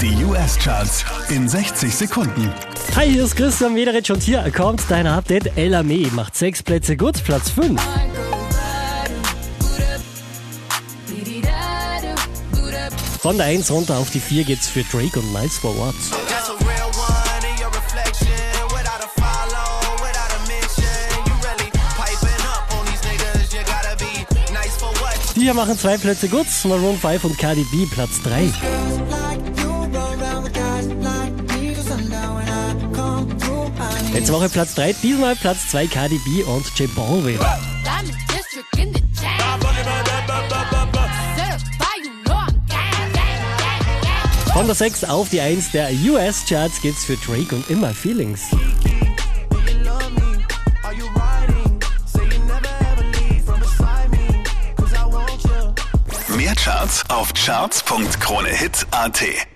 Die US-Charts in 60 Sekunden. Hi, hier ist Christian Mederitsch und hier kommt dein Update. Ella May macht sechs Plätze gut, Platz 5. Von der 1 runter auf die 4 geht's für Drake und nice for what? Die hier machen zwei Plätze gut, Maroon 5 und Cardi B, Platz 3. Letzte Woche Platz 3, diesmal Platz 2 Cardi B und J Balvin. Von der 6 auf die 1 der US-Charts geht's für Drake und immer Feelings. Mehr Charts auf charts.kronehit.at.